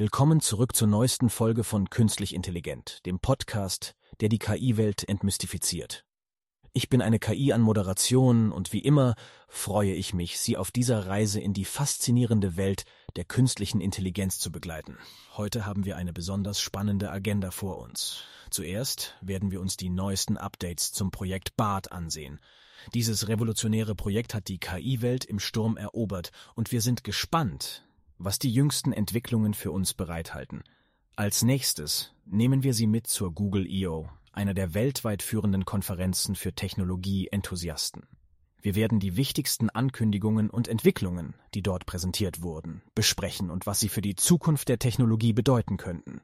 Willkommen zurück zur neuesten Folge von Künstlich Intelligent, dem Podcast, der die KI-Welt entmystifiziert. Ich bin eine KI an Moderation und wie immer freue ich mich, Sie auf dieser Reise in die faszinierende Welt der künstlichen Intelligenz zu begleiten. Heute haben wir eine besonders spannende Agenda vor uns. Zuerst werden wir uns die neuesten Updates zum Projekt BART ansehen. Dieses revolutionäre Projekt hat die KI-Welt im Sturm erobert und wir sind gespannt, was die jüngsten Entwicklungen für uns bereithalten. Als nächstes nehmen wir Sie mit zur Google I.O., einer der weltweit führenden Konferenzen für Technologie-Enthusiasten. Wir werden die wichtigsten Ankündigungen und Entwicklungen, die dort präsentiert wurden, besprechen und was sie für die Zukunft der Technologie bedeuten könnten.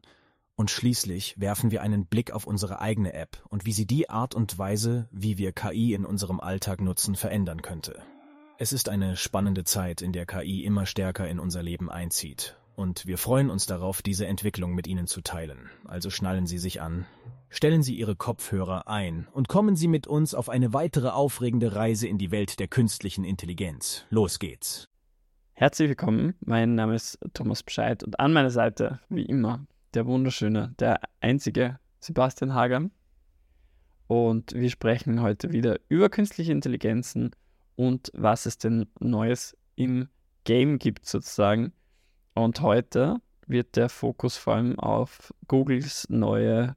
Und schließlich werfen wir einen Blick auf unsere eigene App und wie sie die Art und Weise, wie wir KI in unserem Alltag nutzen, verändern könnte. Es ist eine spannende Zeit, in der KI immer stärker in unser Leben einzieht. Und wir freuen uns darauf, diese Entwicklung mit Ihnen zu teilen. Also schnallen Sie sich an, stellen Sie Ihre Kopfhörer ein und kommen Sie mit uns auf eine weitere aufregende Reise in die Welt der künstlichen Intelligenz. Los geht's. Herzlich willkommen, mein Name ist Thomas Bescheid und an meiner Seite, wie immer, der wunderschöne, der einzige Sebastian Hager. Und wir sprechen heute wieder über künstliche Intelligenzen und was es denn Neues im Game gibt sozusagen. Und heute wird der Fokus vor allem auf Googles neue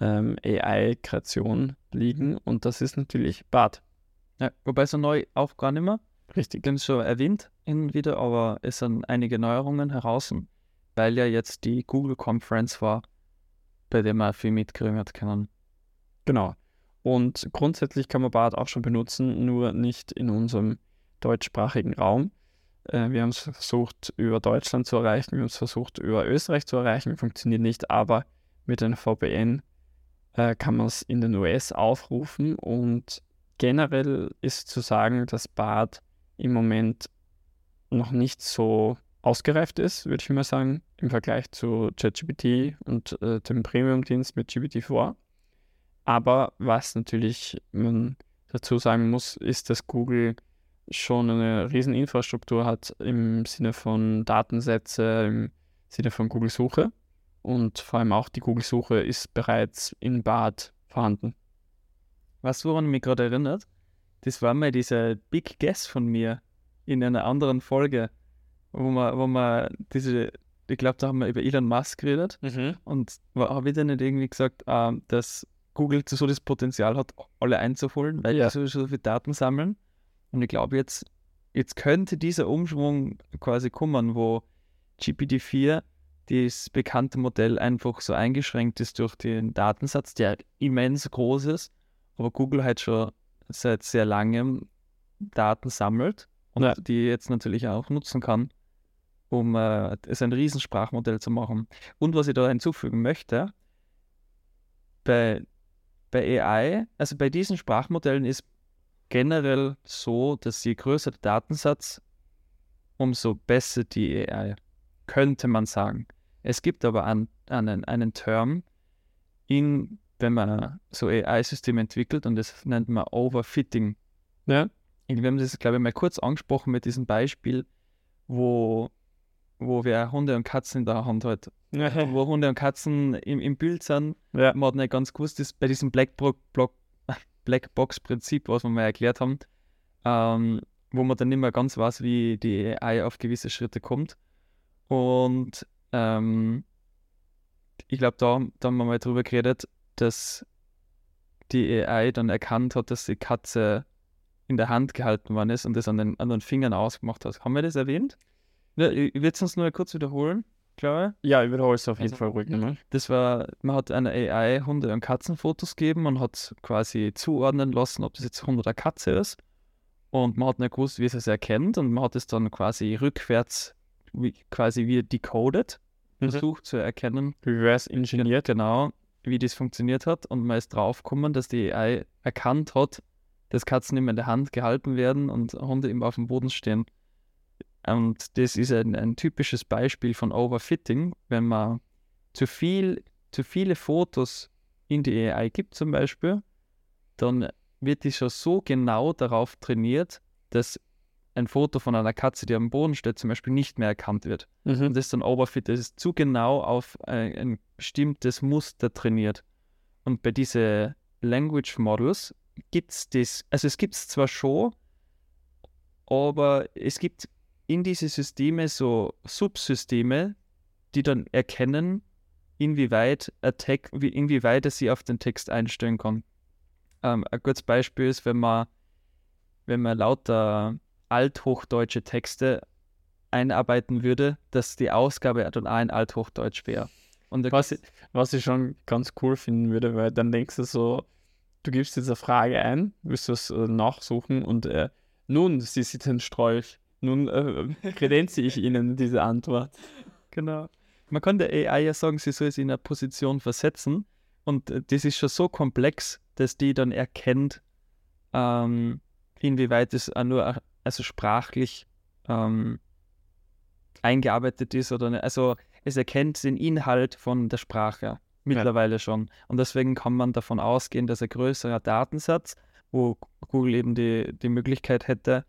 ähm, AI-Kreation liegen und das ist natürlich BART. Ja, wobei so neu auch gar nicht mehr. Richtig. Den schon erwähnt hin wieder, aber es sind einige Neuerungen heraus, weil ja jetzt die Google Conference war, bei der man viel mitkriegen hat können. Genau. Und grundsätzlich kann man BART auch schon benutzen, nur nicht in unserem deutschsprachigen Raum. Äh, wir haben es versucht, über Deutschland zu erreichen, wir haben es versucht, über Österreich zu erreichen, funktioniert nicht, aber mit einem VPN äh, kann man es in den US aufrufen und generell ist zu sagen, dass BART im Moment noch nicht so ausgereift ist, würde ich mal sagen, im Vergleich zu ChatGPT und äh, dem Premium-Dienst mit GPT-4. Aber was natürlich man dazu sagen muss, ist, dass Google schon eine riesen Infrastruktur hat im Sinne von Datensätze, im Sinne von Google Suche. Und vor allem auch die Google Suche ist bereits in BART vorhanden. Was woran mich gerade erinnert, das war mal dieser Big Guess von mir in einer anderen Folge, wo man, wo man diese, ich glaube, da haben wir über Elon Musk geredet mhm. und habe ich dann nicht irgendwie gesagt, äh, dass Google so das Potenzial hat, alle einzuholen, weil ja. sie so viele Daten sammeln. Und ich glaube, jetzt, jetzt könnte dieser Umschwung quasi kommen, wo GPT-4, das bekannte Modell, einfach so eingeschränkt ist durch den Datensatz, der immens groß ist, aber Google halt schon seit sehr langem Daten sammelt und ja. die jetzt natürlich auch nutzen kann, um äh, es ein Riesensprachmodell zu machen. Und was ich da hinzufügen möchte, bei bei AI, also bei diesen Sprachmodellen ist generell so, dass je größer der Datensatz, umso besser die AI, könnte man sagen. Es gibt aber an, einen, einen Term, in, wenn man so AI-Systeme entwickelt, und das nennt man Overfitting. Ja? Wir haben das, glaube ich, mal kurz angesprochen mit diesem Beispiel, wo wo wir Hunde und Katzen in der Hand hat. Wo Hunde und Katzen im, im Bild sind. Ja. Man hat nicht ganz gewusst, dass bei diesem Blackbox-Prinzip, was wir mal erklärt haben, ähm, wo man dann nicht mehr ganz weiß, wie die AI auf gewisse Schritte kommt. Und ähm, ich glaube, da, da haben wir mal drüber geredet, dass die AI dann erkannt hat, dass die Katze in der Hand gehalten worden ist und das an den, an den Fingern ausgemacht hat. Haben wir das erwähnt? Ja, ich will es uns nur kurz wiederholen, glaube ich. Ja, ich wiederhole es auf jeden also, Fall ruhig nochmal. Das war, man hat einer AI Hunde- und Katzenfotos gegeben und hat quasi zuordnen lassen, ob das jetzt Hund oder Katze ist. Und man hat nicht gewusst, wie es es erkennt und man hat es dann quasi rückwärts wie, quasi wieder decoded, mhm. versucht zu erkennen. Reverse engineert. Genau, wie das funktioniert hat und man ist draufgekommen, dass die AI erkannt hat, dass Katzen immer in der Hand gehalten werden und Hunde immer auf dem Boden stehen. Und das ist ein, ein typisches Beispiel von Overfitting, wenn man zu viel, zu viele Fotos in die AI gibt zum Beispiel, dann wird die schon so genau darauf trainiert, dass ein Foto von einer Katze, die am Boden steht, zum Beispiel nicht mehr erkannt wird. Mhm. Und das ist dann Overfit, das ist zu genau auf ein, ein bestimmtes Muster trainiert. Und bei diesen Language Models gibt es das, also es gibt es zwar schon, aber es gibt in diese Systeme so Subsysteme, die dann erkennen, inwieweit wie, inwieweit er sie auf den Text einstellen kann. Ähm, ein gutes Beispiel ist, wenn man, wenn man lauter althochdeutsche Texte einarbeiten würde, dass die Ausgabe dann auch in Althochdeutsch wäre. Und Was ich, was ich schon ganz cool finden würde, weil dann denkst du so, du gibst jetzt eine Frage ein, willst das äh, nachsuchen und äh, nun, Sie sind ein Strolch, nun äh, kredenze ich Ihnen diese Antwort. Genau. Man kann der AI ja sagen, sie soll sich in eine Position versetzen. Und äh, das ist schon so komplex, dass die dann erkennt, ähm, inwieweit es nur also sprachlich ähm, eingearbeitet ist oder nicht. Also es erkennt den Inhalt von der Sprache mittlerweile schon. Und deswegen kann man davon ausgehen, dass ein größerer Datensatz, wo Google eben die, die Möglichkeit hätte,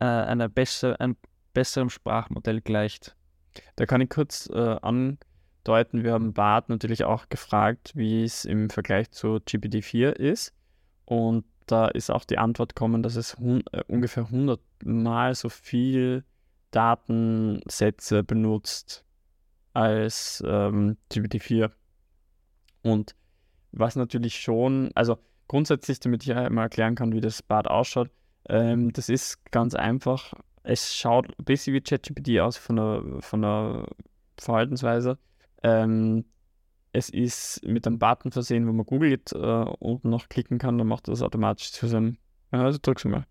äh, einer besser, einem besseren Sprachmodell gleicht. Da kann ich kurz äh, andeuten, wir haben Bart natürlich auch gefragt, wie es im Vergleich zu GPT-4 ist. Und da ist auch die Antwort gekommen, dass es äh, ungefähr 100 Mal so viel Datensätze benutzt als ähm, GPT-4. Und was natürlich schon, also grundsätzlich, damit ich einmal erklären kann, wie das Bad ausschaut, ähm, das ist ganz einfach. Es schaut ein bisschen wie ChatGPT aus von der, von der Verhaltensweise. Ähm, es ist mit einem Button versehen, wo man googelt äh, unten noch klicken kann, dann macht das automatisch zu seinem. Ja, also drück's mal.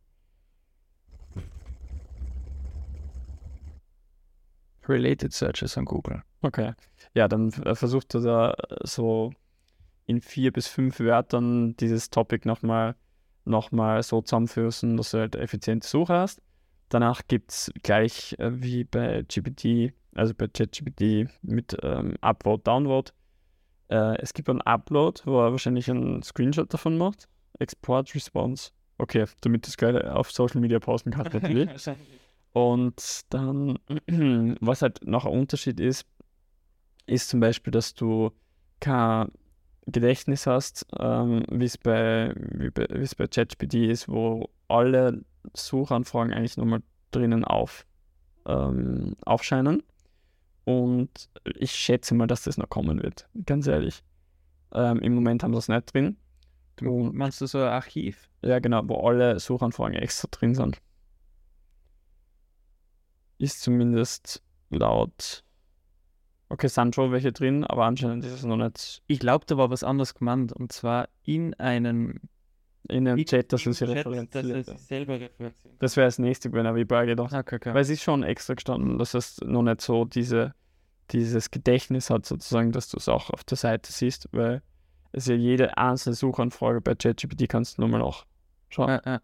Related Searches an Google. Okay. Ja, dann äh, versucht er da so in vier bis fünf Wörtern dieses Topic nochmal noch mal so zusammenführen, dass du halt effiziente Suche hast. Danach gibt es gleich äh, wie bei GPT, also bei ChatGPT mit ähm, Upload, Download. Äh, es gibt einen Upload, wo er wahrscheinlich einen Screenshot davon macht. Export Response. Okay, damit du es gleich auf Social Media posten kannst natürlich. Und dann, was halt noch ein Unterschied ist, ist zum Beispiel, dass du kein Gedächtnis hast, ähm, wie es bei, wie bei, wie es bei ChatGPT ist, wo alle Suchanfragen eigentlich nochmal drinnen auf, ähm, aufscheinen. Und ich schätze mal, dass das noch kommen wird, ganz ehrlich. Ähm, Im Moment haben sie es nicht drin. Du, meinst du so ein Archiv? Ja, genau, wo alle Suchanfragen extra drin sind. Ist zumindest laut. Okay, sind schon welche drin, aber anscheinend ist es noch nicht Ich glaube, da war was anderes gemeint. Und zwar in einem in einem Chat, dass es sie dass er referenziert. sich selber referenziert. Das wäre das nächste aber ich habe auch gedacht. Okay, okay. Weil es ist schon extra gestanden, dass es noch nicht so diese, dieses Gedächtnis hat, sozusagen, dass du es auch auf der Seite siehst, weil es ja jede einzelne Suchanfrage bei ChatGPT kannst du nochmal nachschauen. Ja, ja.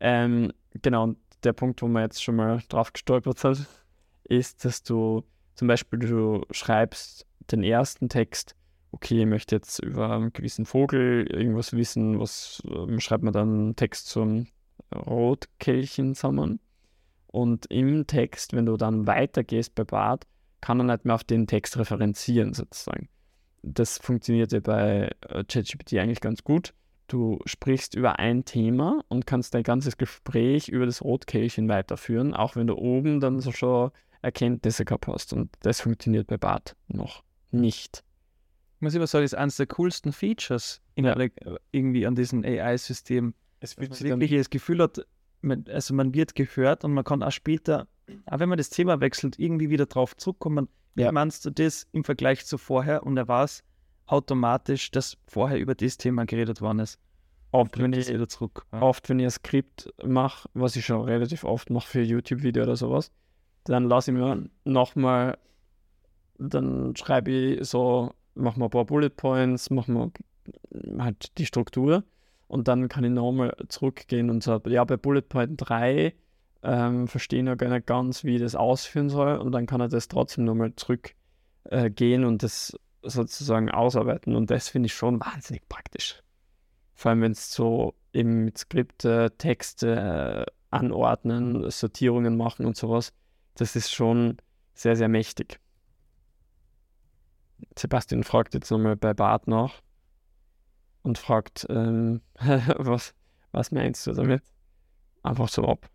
Ähm, genau, und der Punkt, wo man jetzt schon mal drauf gestolpert hat, ist, dass du zum Beispiel du schreibst den ersten Text, okay, ich möchte jetzt über einen gewissen Vogel irgendwas wissen, was ähm, schreibt man dann Text zum Rotkehlchen zusammen. Und im Text, wenn du dann weitergehst bei Bart, kann er nicht mehr auf den Text referenzieren, sozusagen. Das funktioniert ja bei äh, ChatGPT eigentlich ganz gut. Du sprichst über ein Thema und kannst dein ganzes Gespräch über das Rotkehlchen weiterführen, auch wenn du oben dann so schon Erkenntnisse gehabt hast. Und das funktioniert bei Bart noch nicht. Ich muss immer sagen, das ist eines der coolsten Features in Ja. alle, irgendwie an diesem AI-System. Es Dass man wirklich das Gefühl hat, man, also man wird gehört und man kann auch später, auch wenn man das Thema wechselt, irgendwie wieder drauf zurückkommen. Wie Ja. meinst du das im Vergleich zu vorher? Und er war es automatisch, dass vorher über das Thema geredet worden ist. oft, wenn ich das wieder zurück. Ja. oft, wenn ich ein Skript mache, was ich schon relativ oft mache für YouTube-Video oder sowas, dann lasse ich mir nochmal, dann schreibe ich so, mache mal ein paar Bullet Points, mache mal halt die Struktur und dann kann ich nochmal zurückgehen und sagen, ja, bei Bullet Point 3 ähm, verstehe ich noch gar nicht ganz, wie ich das ausführen soll und dann kann er das trotzdem nochmal zurückgehen äh, und das sozusagen ausarbeiten und das finde ich schon wahnsinnig praktisch. Vor allem, wenn es so eben mit Skripte, Texte, äh, anordnen, Sortierungen machen und sowas. Das ist schon sehr, sehr mächtig. Sebastian fragt jetzt nochmal bei Bart nach und fragt, ähm, was, was meinst du damit? Einfach so ab.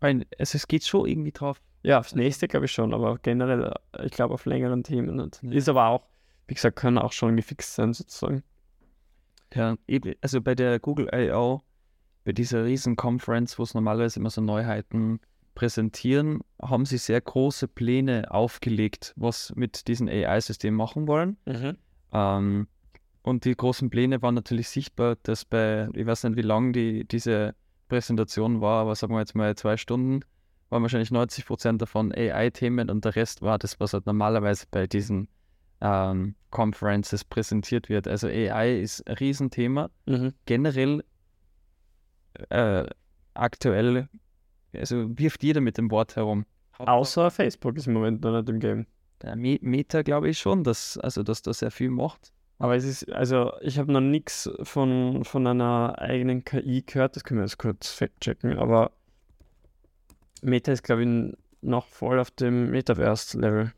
Also es geht schon irgendwie drauf. Ja, aufs nächste glaube ich schon, aber generell, ich glaube auf längeren Themen. Und Ist aber auch, wie gesagt, können auch schon gefixt sein sozusagen. Ja, eben, also bei der Google I.O., bei dieser riesen Conference, wo es normalerweise immer so Neuheiten präsentieren, haben sie sehr große Pläne aufgelegt, was mit diesen AI-Systemen machen wollen. Mhm. Ähm, und die großen Pläne waren natürlich sichtbar, dass bei, ich weiß nicht, wie lang die, diese Präsentation war, aber sagen wir jetzt mal zwei Stunden, waren wahrscheinlich 90 Prozent davon AI-Themen und der Rest war das, was halt normalerweise bei diesen ähm, Conferences präsentiert wird. Also AI ist ein Riesenthema. Mhm. Generell äh, aktuell, also wirft jeder mit dem Wort herum. Außer Facebook ist im Moment noch nicht im Game. Der Me- Meta glaube ich schon, dass, also, dass das sehr viel macht. Aber es ist, also ich habe noch nichts von, von einer eigenen KI gehört, das können wir jetzt kurz fact-checken, aber Meta ist, glaube ich, noch voll auf dem Metaverse-Level.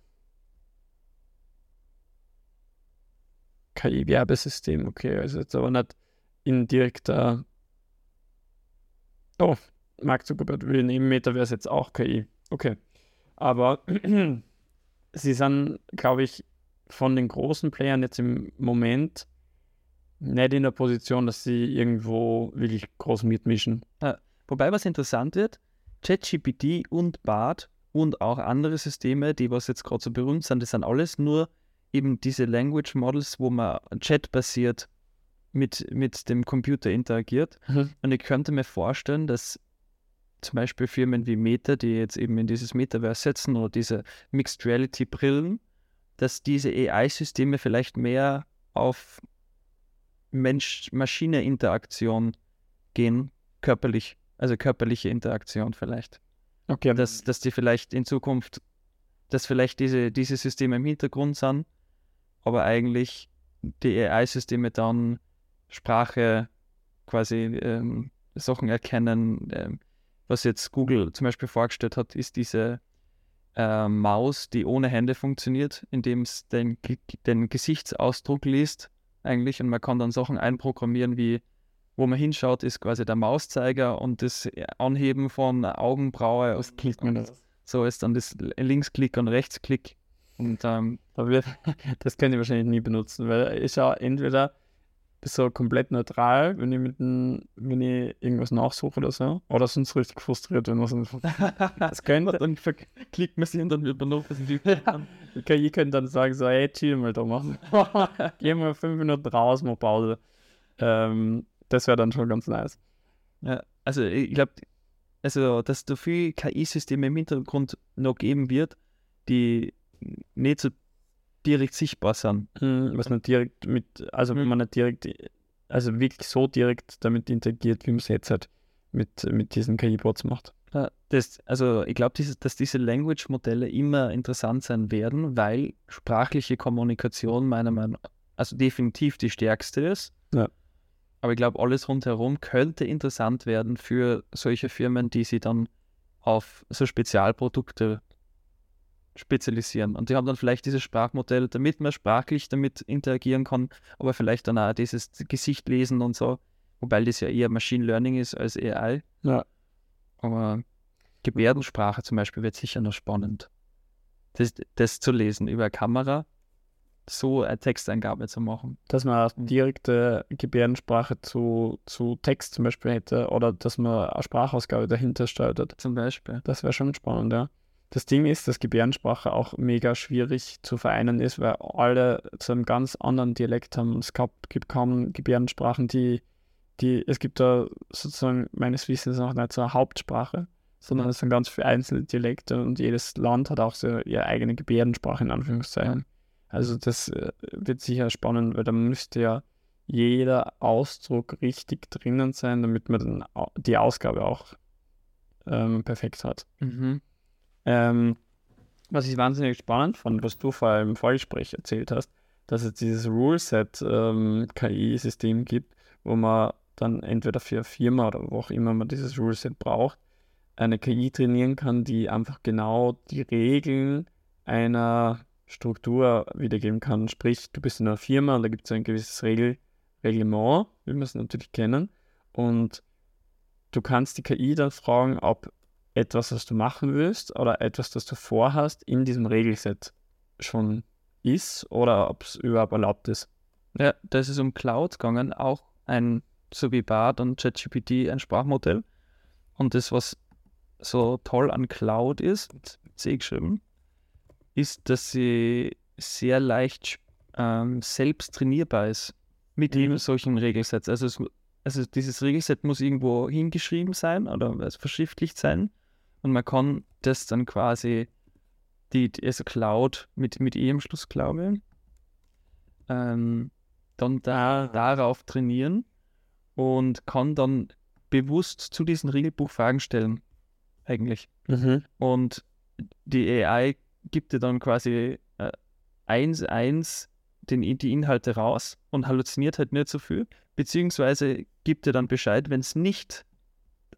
KI-Werbesystem, okay, also jetzt aber nicht in direkter. Oh, Mark Zuckerberg will neben Metaverse jetzt auch KI. Okay. Aber sie sind, glaube ich, von den großen Playern jetzt im Moment nicht in der Position, dass sie irgendwo wirklich groß mitmischen. Wobei, was interessant wird, ChatGPT und BART und auch andere Systeme, die was jetzt gerade so berühmt sind, das sind alles nur eben diese Language Models, wo man chatbasiert mit, mit dem Computer interagiert. Mhm. Und ich könnte mir vorstellen, dass zum Beispiel Firmen wie Meta, die jetzt eben in dieses Metaverse setzen oder diese Mixed Reality Brillen, dass diese AI-Systeme vielleicht mehr auf Mensch-Maschine-Interaktion gehen, körperlich, also körperliche Interaktion vielleicht. Okay, Dass, dass die vielleicht in Zukunft, dass vielleicht diese, diese Systeme im Hintergrund sind, aber eigentlich die AI-Systeme dann Sprache quasi ähm, Sachen erkennen. Ähm, was jetzt Google zum Beispiel vorgestellt hat, ist diese äh, Maus, die ohne Hände funktioniert, indem es den, den Gesichtsausdruck liest eigentlich und man kann dann Sachen einprogrammieren wie wo man hinschaut, ist quasi der Mauszeiger und das Anheben von Augenbraue. was klickt man das? So ist dann das Linksklick und Rechtsklick. Und ähm, das könnt ihr wahrscheinlich nie benutzen, weil ich schaue entweder so komplett neutral, wenn ich mit dem, wenn ich irgendwas nachsuche oder so, oder sonst richtig frustriert, wenn nicht funktioniert. Das könnte, dann klickt man sie und dann wird man noch ein bisschen die KI könnte dann sagen, so, hey, chill mal da machen. Geh mal fünf Minuten raus, mal Pause. Ähm, das wäre dann schon ganz nice. Ja, also ich glaube, also, dass da viel KI-Systeme im Hintergrund noch geben wird, die nicht so direkt sichtbar sind. Hm, Was nicht direkt mit, also wenn Hm. man nicht direkt, also wirklich so direkt damit interagiert, wie man es jetzt halt mit, mit diesen KI-Bots macht. Das, also ich glaube, dass diese Language-Modelle immer interessant sein werden, weil sprachliche Kommunikation meiner Meinung nach, also definitiv die stärkste ist. Ja. Aber ich glaube, alles rundherum könnte interessant werden für solche Firmen, die sich dann auf so Spezialprodukte spezialisieren. Und die haben dann vielleicht dieses Sprachmodell, damit man sprachlich damit interagieren kann, aber vielleicht dann auch dieses Gesicht lesen und so, wobei das ja eher Machine Learning ist als AI. Ja. Aber Gebärdensprache zum Beispiel wird sicher noch spannend. Das, das zu lesen über Kamera, so eine Texteingabe zu machen. Dass man auch direkte Gebärdensprache zu, zu Text zum Beispiel hätte oder dass man eine Sprachausgabe dahinter schaltet. Zum Beispiel. Das wäre schon spannend, ja. Das Ding ist, dass Gebärdensprache auch mega schwierig zu vereinen ist, weil alle zu einem ganz anderen Dialekt haben. Es gab, gibt kaum Gebärdensprachen, die, die, es gibt da sozusagen meines Wissens noch nicht so eine Hauptsprache, sondern es sind ganz viele einzelne Dialekte und jedes Land hat auch so ihre eigene Gebärdensprache in Anführungszeichen. Also das äh, wird sicher spannend, weil da müsste ja jeder Ausdruck richtig drinnen sein, damit man dann die Ausgabe auch ähm, perfekt hat. Mhm. Ähm, was ich wahnsinnig spannend fand, was du vor allem im Vorgespräch erzählt hast, dass es dieses Rule-Set-KI-System gibt, wo man dann entweder für eine Firma oder wo auch immer man dieses Ruleset braucht, eine KI trainieren kann, die einfach genau die Regeln einer Struktur wiedergeben kann. Sprich, du bist in einer Firma und da gibt es ein gewisses Regel, Reglement, wie wir es natürlich kennen. Und du kannst die KI dann fragen, ob etwas, was du machen willst oder etwas, das du vorhast, in diesem Regelset schon ist oder ob es überhaupt erlaubt ist. Ja, da ist es um Cloud gegangen, auch ein, so wie Bart und ChatGPT, ein Sprachmodell. Und das, was so toll an Cloud ist, mit C geschrieben, ist, dass sie sehr leicht ähm, selbst trainierbar ist mit mhm. eben solchen Regelsets. Also, es, also dieses Regelset muss irgendwo hingeschrieben sein oder also verschriftlicht sein und man kann das dann quasi die, also Cloud mit, mit E am Schluss, glaube ich, ähm, dann da, darauf trainieren und kann dann bewusst zu diesen Regelbuch Fragen stellen, eigentlich. Mhm. Und die AI gibt dir dann quasi äh, eins, eins den, die Inhalte raus und halluziniert halt nicht so viel, beziehungsweise gibt dir dann Bescheid, wenn es nicht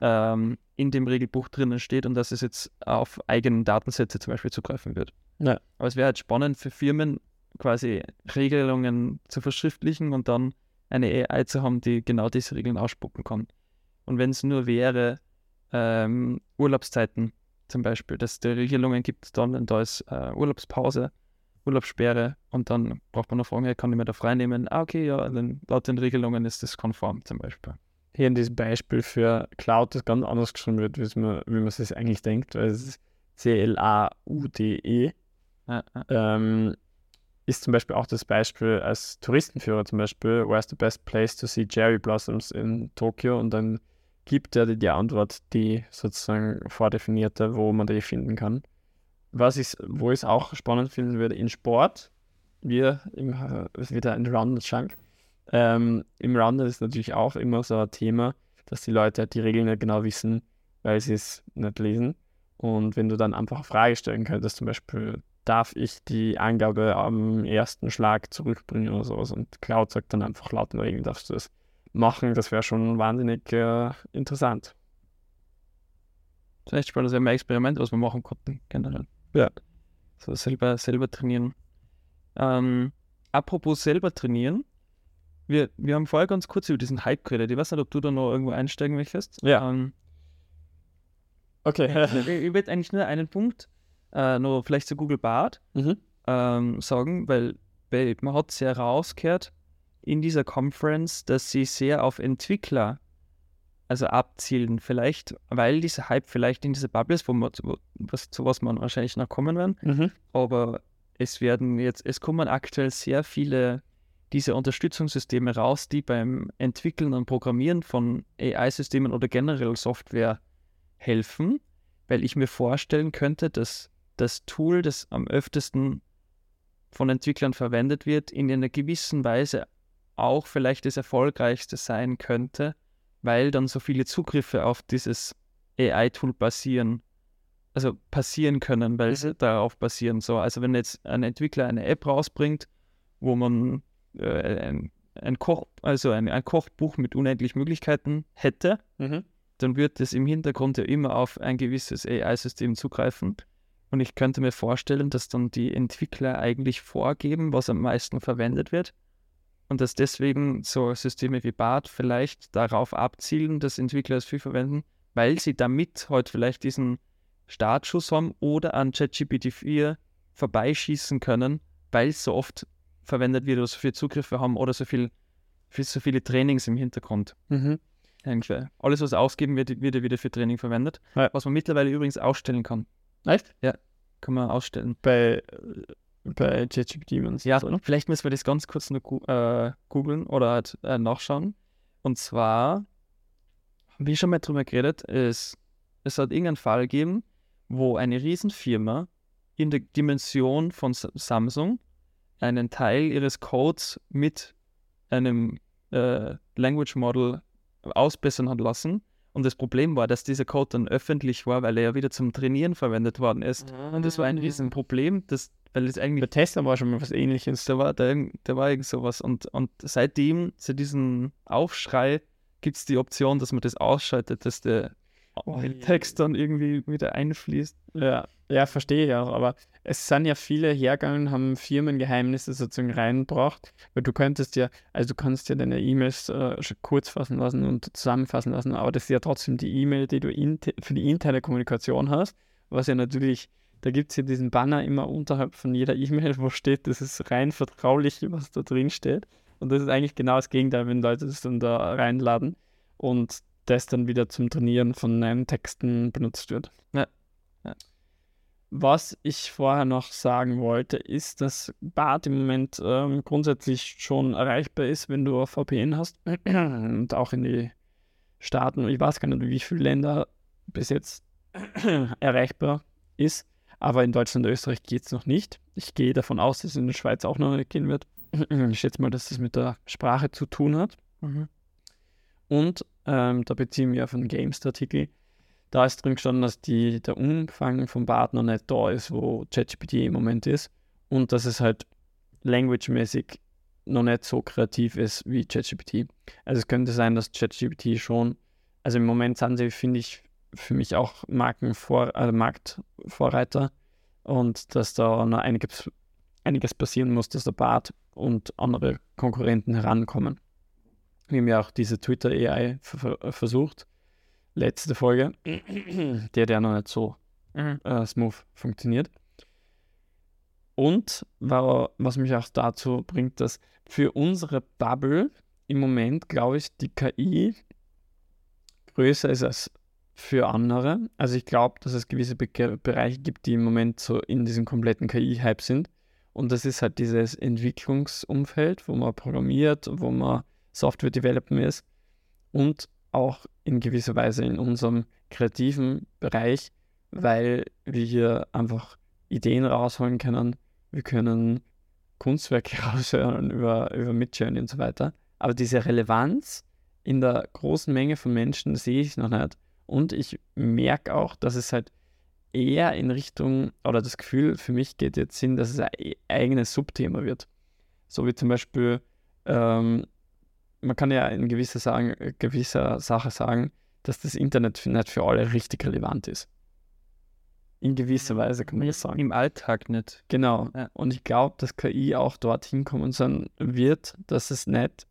ähm, in dem Regelbuch drinnen steht und dass es jetzt auf eigenen Datensätze zum Beispiel zugreifen wird. Ja. Aber es wäre halt spannend für Firmen, quasi Regelungen zu verschriftlichen und dann eine AI zu haben, die genau diese Regeln ausspucken kann. Und wenn es nur wäre, ähm, Urlaubszeiten zum Beispiel, dass es Regelungen gibt, dann und da ist äh, Urlaubspause, Urlaubssperre und dann braucht man noch fragen, kann ich mir da frei nehmen? Ah, okay, ja, dann laut den Regelungen ist das konform zum Beispiel hier in diesem Beispiel für Cloud das ganz anders geschrieben wird, wie man, wie man sich eigentlich denkt, weil es ist C-L-A-U-D-E. Ja, ja. Ähm, ist zum Beispiel auch das Beispiel als Touristenführer zum Beispiel, where's the best place to see cherry blossoms in Tokio und dann gibt er dir die Antwort, die sozusagen vordefinierte, wo man die finden kann. Was ich, wo ich es auch spannend finden würde, in Sport, wir, im, wieder ein Round Chunk, ähm, Im Rounded ist natürlich auch immer so ein Thema, dass die Leute halt die Regeln nicht genau wissen, weil sie es nicht lesen. Und wenn du dann einfach eine Frage stellen könntest, zum Beispiel, darf ich die Angabe am ersten Schlag zurückbringen oder sowas? Und Cloud sagt dann einfach laut den Regeln, darfst du das machen. Das wäre schon wahnsinnig äh, interessant. Das ist echt spannend, das wäre ein Experiment, was wir machen konnten, generell. Ja. So selber, selber trainieren. Ähm, apropos selber trainieren, wir, wir haben vorher ganz kurz über diesen Hype geredet. Ich weiß nicht, ob du da noch irgendwo einsteigen möchtest. Ja. Ähm, okay. ich, ich würde eigentlich nur einen Punkt äh, noch vielleicht zu Google Bart mhm. ähm, sagen, weil, weil man hat sehr rausgehört in dieser Conference, dass sie sehr auf Entwickler also abzielen. Vielleicht, weil dieser Hype vielleicht in dieser Bubble ist, wo man, wo, was, zu was man wahrscheinlich noch kommen werden. Mhm. Aber es werden jetzt, es kommen aktuell sehr viele diese Unterstützungssysteme raus, die beim Entwickeln und Programmieren von AI-Systemen oder generell Software helfen, weil ich mir vorstellen könnte, dass das Tool, das am öftesten von Entwicklern verwendet wird, in einer gewissen Weise auch vielleicht das erfolgreichste sein könnte, weil dann so viele Zugriffe auf dieses AI-Tool basieren, also passieren können, weil sie darauf basieren. So, also wenn jetzt ein Entwickler eine App rausbringt, wo man äh, ein, ein, Koch, also ein, ein, Kochbuch mit unendlich Möglichkeiten hätte, mhm. dann wird es im Hintergrund ja immer auf ein gewisses AI-System zugreifen. Und ich könnte mir vorstellen, dass dann die Entwickler eigentlich vorgeben, was am meisten verwendet wird. Und dass deswegen so Systeme wie BART vielleicht darauf abzielen, dass Entwickler es viel verwenden, weil sie damit heute halt vielleicht diesen Startschuss haben oder an ChatGPT 4 vorbeischießen können, weil es so oft verwendet wird oder so viele Zugriffe haben oder so, viel, so viele Trainings im Hintergrund. Mhm. Irgendwie. Alles, was ausgeben wird, wird ja wieder für Training verwendet. Ja. Was man mittlerweile übrigens ausstellen kann. Echt? Ja, kann man ausstellen. Bei, bei ChatGPT. Ja, oder? vielleicht müssen wir das ganz kurz noch äh, googeln oder halt äh, nachschauen. Und zwar, wie schon mal drüber geredet, es, es hat irgendeinen Fall gegeben, wo eine Riesenfirma in der Dimension von Samsung einen Teil ihres Codes mit einem äh, Language Model ausbessern hat lassen. Und das Problem war, dass dieser Code dann öffentlich war, weil er ja wieder zum Trainieren verwendet worden ist. Und das war ein ah. Riesenproblem, das, weil es eigentlich. Der Tester war schon mal was ähnliches. Da war, da, da war irgend sowas. Und, und seitdem, seit diesem Aufschrei, gibt es die Option, dass man das ausschaltet, dass der Oh, Text dann irgendwie wieder einfließt. Ja, ja, verstehe ich auch. Aber es sind ja viele hergegangen, haben Firmengeheimnisse sozusagen reingebracht, weil du könntest ja, also du kannst ja deine E-Mails äh, schon kurz fassen lassen und zusammenfassen lassen, aber das ist ja trotzdem die E-Mail, die du für die interne Kommunikation hast, was ja natürlich, da gibt es ja diesen Banner immer unterhalb von jeder E-Mail, wo steht, das ist rein vertraulich, was da drin steht. Und das ist eigentlich genau das Gegenteil, wenn Leute das dann da reinladen. Und das dann wieder zum Trainieren von neuen Texten benutzt wird. Ja. Ja. Was ich vorher noch sagen wollte, ist, dass BART im Moment ähm, grundsätzlich schon erreichbar ist, wenn du VPN hast und auch in die Staaten, ich weiß gar nicht, wie viele Länder bis jetzt erreichbar ist, aber in Deutschland und Österreich geht es noch nicht. Ich gehe davon aus, dass es in der Schweiz auch noch nicht gehen wird. ich schätze mal, dass das mit der Sprache zu tun hat. Mhm. Und ähm, da beziehen wir auf einen Games-Artikel. Da ist drin gestanden, dass die, der Umfang vom Bart noch nicht da ist, wo ChatGPT im Moment ist. Und dass es halt language-mäßig noch nicht so kreativ ist wie ChatGPT. Also es könnte sein, dass ChatGPT schon, also im Moment sind sie, finde ich, für mich auch Markenvor also Marktvorreiter und dass da noch einiges, einiges passieren muss, dass der Bart und andere Konkurrenten herankommen. Wir haben ja auch diese Twitter AI versucht, letzte Folge, der der noch nicht so Mhm. äh, smooth funktioniert. Und wa- was mich auch dazu bringt, dass für unsere Bubble im Moment, glaube ich, die KI größer ist als für andere. Also ich glaube, dass es gewisse Be Bereiche gibt, die im Moment so in diesem kompletten KI-Hype sind. Und das ist halt dieses Entwicklungsumfeld, wo man programmiert, wo man Software Development ist und auch in gewisser Weise in unserem kreativen Bereich, weil wir hier einfach Ideen rausholen können. Wir können Kunstwerke raushören über, über Midjourney und so weiter. Aber diese Relevanz in der großen Menge von Menschen sehe ich noch nicht. Und ich merke auch, dass es halt eher in Richtung, oder das Gefühl für mich geht jetzt hin, dass es ein e- eigenes Subthema wird. So wie zum Beispiel, ähm, man kann ja in gewisser, sagen, gewisser Sache sagen, dass das Internet nicht für alle richtig relevant ist. In gewisser Weise kann man das sagen. Im Alltag nicht. Genau. Ja. Und ich glaube, dass KI auch dorthin kommen sein wird, dass es nicht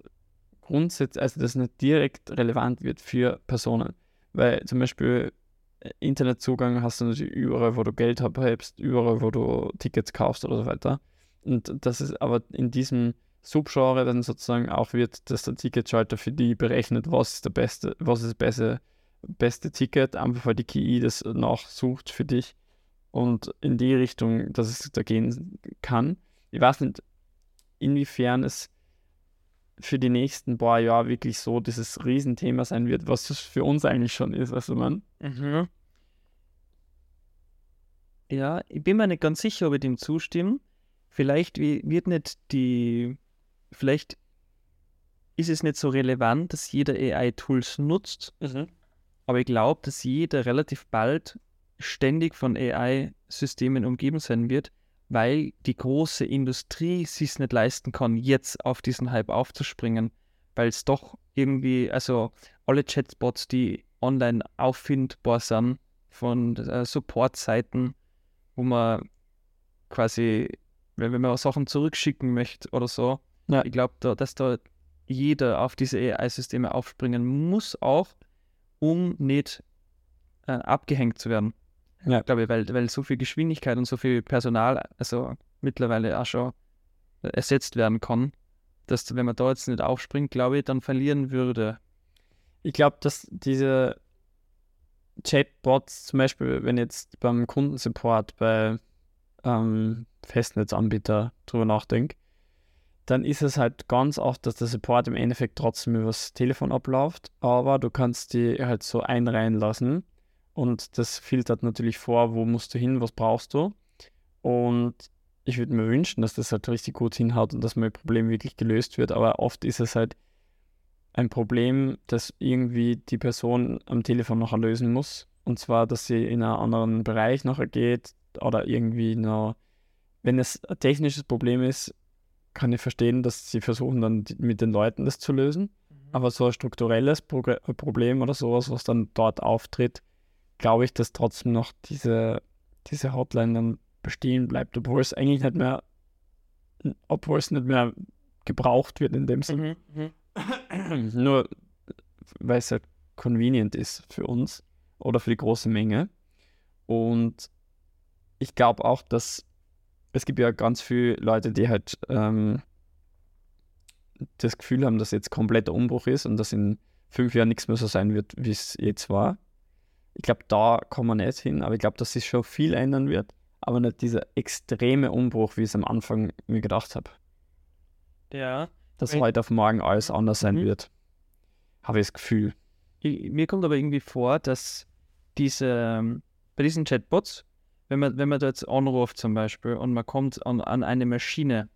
grundsätzlich, also dass es nicht direkt relevant wird für Personen. Weil zum Beispiel äh, Internetzugang hast du natürlich überall, wo du Geld abhebst, überall, wo du Tickets kaufst oder so weiter. Und das ist aber in diesem Subgenre dann sozusagen auch wird, dass der Ticketschalter für die berechnet, was ist der beste, was ist das beste, beste Ticket, einfach weil die KI das nachsucht für dich und in die Richtung, dass es da gehen kann. Ich weiß nicht, inwiefern es für die nächsten paar Jahre wirklich so dieses Riesenthema sein wird, was es für uns eigentlich schon ist. Also man, Mhm. Ja, ich bin mir nicht ganz sicher, ob ich dem zustimme. Vielleicht wi- wird nicht die, vielleicht ist es nicht so relevant, dass jeder AI-Tools nutzt, aber ich glaube, dass jeder relativ bald ständig von AI-Systemen umgeben sein wird, weil die große Industrie sich nicht leisten kann, jetzt auf diesen Hype aufzuspringen, weil es doch irgendwie, also alle Chatbots, die online auffindbar sind, von äh, Support-Seiten, wo man quasi, wenn, wenn man Sachen zurückschicken möchte oder so, Ja. ich glaube, da, dass da jeder auf diese AI-Systeme aufspringen muss, auch um nicht äh, abgehängt zu werden. Ja. Glaube ich, weil, weil so viel Geschwindigkeit und so viel Personal, also mittlerweile auch schon äh, ersetzt werden kann, dass wenn man da jetzt nicht aufspringt, glaube ich, dann verlieren würde. ich glaube, dass diese Chatbots, zum Beispiel, wenn jetzt beim Kundensupport bei ähm, Festnetzanbieter drüber nachdenke, dann ist es halt ganz oft, dass der Support im Endeffekt trotzdem übers Telefon abläuft, aber du kannst die halt so einreihen lassen und das filtert natürlich vor, wo musst du hin, was brauchst du. Und ich würde mir wünschen, dass das halt richtig gut hinhaut und dass mein Problem wirklich gelöst wird, aber oft ist es halt ein Problem, das irgendwie die Person am Telefon noch lösen muss. Und zwar, dass sie in einen anderen Bereich noch geht oder irgendwie noch, wenn es ein technisches Problem ist, kann ich verstehen, dass sie versuchen dann mit den Leuten das zu lösen. Aber so ein strukturelles Pro Problem oder sowas, was dann dort auftritt, glaube ich, dass trotzdem noch diese, diese Hotline dann bestehen bleibt, obwohl es eigentlich nicht mehr, obwohl es nicht mehr gebraucht wird in dem Sinne. Mhm. mhm. Nur weil es halt convenient ist für uns oder für die große Menge. Und ich glaube auch, dass es gibt ja ganz viele Leute, die halt ähm, das Gefühl haben, dass jetzt kompletter Umbruch ist und dass in fünf Jahren nichts mehr so sein wird, wie es jetzt war. Ich glaube, da kommen wir nicht hin, aber ich glaube, dass sich schon viel ändern wird, aber nicht dieser extreme Umbruch, wie ich es am Anfang mir gedacht habe. Ja. Dass heute auf morgen alles anders sein mhm. wird. Habe ich das Gefühl. Mir kommt aber irgendwie vor, dass diese, ähm, bei diesen Chatbots, wenn man, wenn man da jetzt anruft zum Beispiel und man kommt an, an eine Maschine,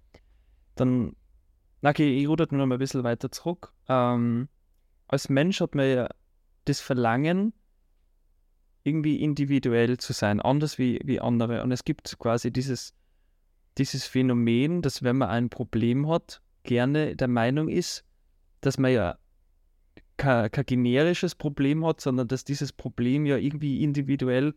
dann, okay, ich rudert noch mal ein bisschen weiter zurück. Ähm, als Mensch hat man ja das Verlangen, irgendwie individuell zu sein, anders wie, wie andere. Und es gibt quasi dieses, dieses Phänomen, dass wenn man ein Problem hat, gerne der Meinung ist, dass man ja kein, kein generisches Problem hat, sondern dass dieses Problem ja irgendwie individuell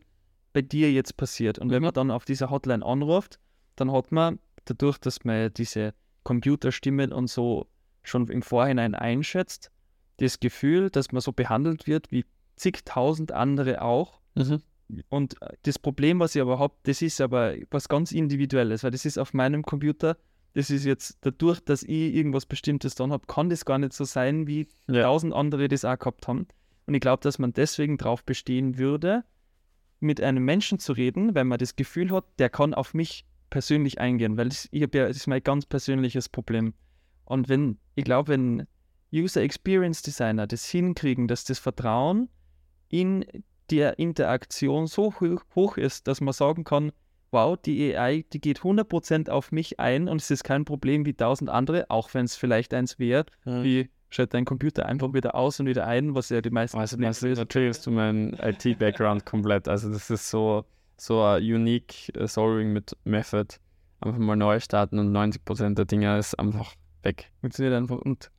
bei dir jetzt passiert. Und mhm. wenn man dann auf dieser Hotline anruft, dann hat man dadurch, dass man diese Computerstimmen und so schon im Vorhinein einschätzt, das Gefühl, dass man so behandelt wird wie zigtausend andere auch. Mhm. Und äh, das Problem, was ich aber habe, das ist aber was ganz Individuelles, weil das ist auf meinem Computer, das ist jetzt dadurch, dass ich irgendwas Bestimmtes dann habe, kann das gar nicht so sein, wie ja. tausend andere das auch gehabt haben. Und ich glaube, dass man deswegen darauf bestehen würde, mit einem Menschen zu reden, wenn man das Gefühl hat, der kann auf mich persönlich eingehen, weil das, ich ja, das ist mein ganz persönliches Problem. Und wenn, ich glaube, wenn User Experience Designer das hinkriegen, dass das Vertrauen in der Interaktion so hoch ist, dass man sagen kann, wow, die AI, die geht 100% auf mich ein und es ist kein Problem wie tausend andere, auch wenn es vielleicht eins wäre, ja. wie schaut dein Computer einfach wieder aus und wieder ein, was ja die meisten... Also das ist natürlich hast du meinen IT-Background komplett, also das ist so, so ein unique uh, Solving mit Method, einfach mal neu starten und 90% der Dinge ist einfach weg. Funktioniert einfach und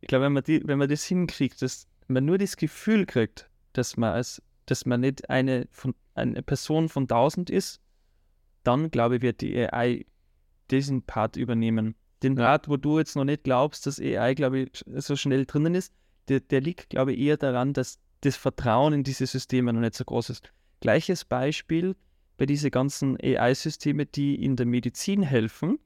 ich glaube, wenn man, die, wenn man das hinkriegt, dass man nur das Gefühl kriegt, dass man als, dass man nicht eine, von, eine Person von tausend ist, dann glaube ich, wird die AI diesen Part übernehmen. Den. Part, wo du jetzt noch nicht glaubst, dass AI, glaube ich, so schnell drinnen ist, der, der liegt, glaube ich, eher daran, dass das Vertrauen in diese Systeme noch nicht so groß ist. Gleiches Beispiel bei diesen ganzen AI-Systeme, die in der Medizin helfen,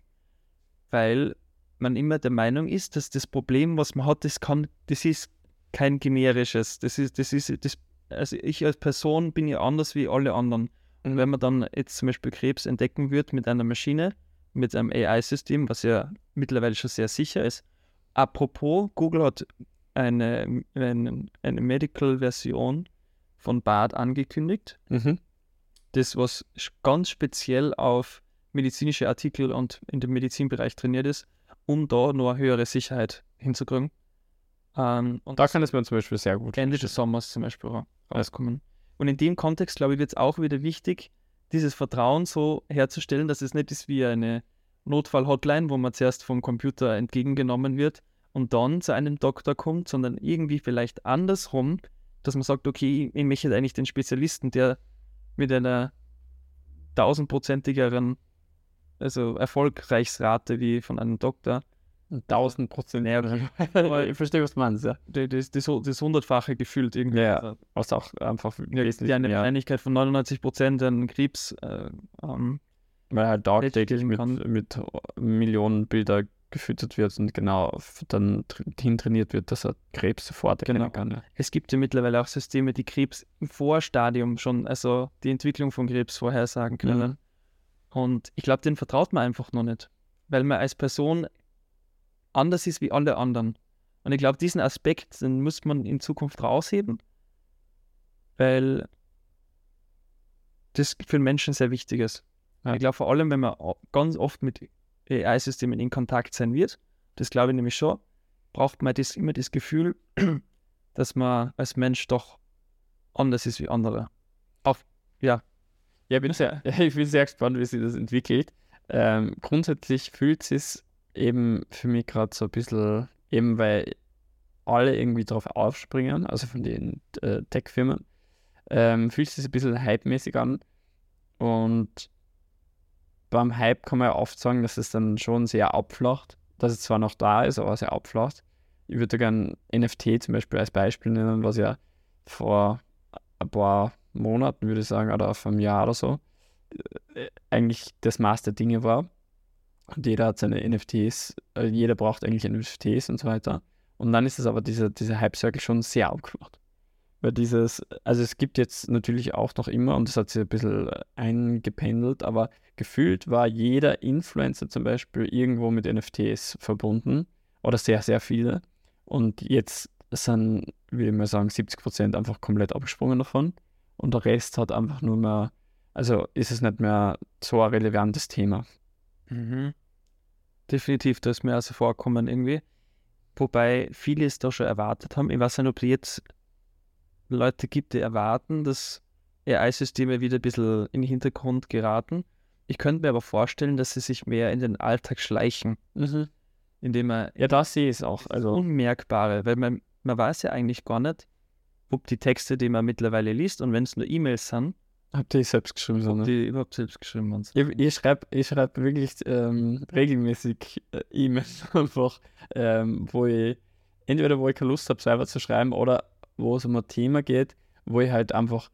weil man immer der Meinung ist, dass das Problem, was man hat, das kann, das ist kein generisches. Das ist, das ist, das, also ich als Person bin ja anders wie alle anderen. Und wenn man dann jetzt zum Beispiel Krebs entdecken wird mit einer Maschine, mit einem AI-System, was ja mittlerweile schon sehr sicher ist. Apropos, Google hat eine, eine, eine Medical-Version von BART angekündigt. Mhm. Das, was ganz speziell auf medizinische Artikel und in dem Medizinbereich trainiert ist, um da noch eine höhere Sicherheit hinzukriegen. Ähm, und da kann es mir zum Beispiel sehr gut Ende des Sommers zum Beispiel rauskommen. Ja. Und in dem Kontext, glaube ich, wird es auch wieder wichtig, dieses Vertrauen so herzustellen, dass es nicht ist wie eine Notfall-Hotline, wo man zuerst vom Computer entgegengenommen wird und dann zu einem Doktor kommt, sondern irgendwie vielleicht andersrum, dass man sagt, okay, ich möchte eigentlich den Spezialisten, der mit einer tausendprozentigeren also Erfolgreichsrate wie von einem Doktor 1000 Prozent. Ja, ich verstehe, was du meinst, ja. Das, das, das hundertfache gefühlt irgendwie. Ja, also, was auch einfach ja, wesentlich eine ja. Wahrscheinlichkeit von 99 Prozent an Krebs äh, ähm, Weil halt tagtäglich mit, mit Millionen Bilder gefüttert wird und genau dann hintrainiert wird, dass er Krebs sofort erkennen genau. kann. Ja. Es gibt ja mittlerweile auch Systeme, die Krebs im Vorstadium schon, also die Entwicklung von Krebs vorhersagen können. Mhm. Und ich glaube, den vertraut man einfach noch nicht. Weil man als Person anders ist wie alle anderen. Und ich glaube, diesen Aspekt, den muss man in Zukunft rausheben, weil das für den Menschen sehr wichtig ist. Ja. Ich glaube vor allem, wenn man ganz oft mit AI-Systemen in Kontakt sein wird, das glaube ich nämlich schon, braucht man das, immer das Gefühl, dass man als Mensch doch anders ist wie andere. Auf, ja. Ja, bin sehr, ich bin sehr gespannt, wie sich das entwickelt. Ähm, grundsätzlich fühlt es sich eben für mich gerade so ein bisschen, eben weil alle irgendwie drauf aufspringen, also von den äh, Tech-Firmen. Ähm, fühlt sich ein bisschen hype-mäßig an. Und beim Hype kann man ja oft sagen, dass es dann schon sehr abflacht, dass es zwar noch da ist, aber sehr abflacht. Ich würde gerne NFT zum Beispiel als Beispiel nennen, was ja vor ein paar Monaten, würde ich sagen, oder vor einem Jahr oder so, äh, eigentlich das Maß der Dinge war. Und jeder hat seine NFTs, äh, jeder braucht eigentlich NFTs und so weiter. Und dann ist es aber dieser, dieser Hype-Circle schon sehr abgemacht. Weil dieses, also es gibt jetzt natürlich auch noch immer, und das hat sich ein bisschen eingependelt, aber gefühlt war jeder Influencer zum Beispiel irgendwo mit NFTs verbunden oder sehr, sehr viele. Und jetzt sind, würde ich mal sagen, 70 Prozent einfach komplett abgesprungen davon. Und der Rest hat einfach nur mehr, also ist es nicht mehr so ein relevantes Thema. Mhm. Definitiv, das ist mir also vorkommen irgendwie. Wobei viele es da schon erwartet haben. Ich weiß nicht, ob es jetzt Leute gibt, die erwarten, dass AI-Systeme wieder ein bisschen in den Hintergrund geraten. Ich könnte mir aber vorstellen, dass sie sich mehr in den Alltag schleichen. Mhm. Indem man Ja, das sehe ich es auch. Also, Unmerkbare, weil man, man weiß ja eigentlich gar nicht, ob die Texte, die man mittlerweile liest und wenn es nur E-Mails sind, habt ihr selbst geschrieben, so, ob ne? die überhaupt selbst geschrieben sind. Ich, ich schreibe ich schreib wirklich ähm, regelmäßig äh, E-Mails einfach, ähm, wo ich entweder wo ich keine Lust habe, selber zu schreiben oder wo es um ein Thema geht, wo ich halt einfach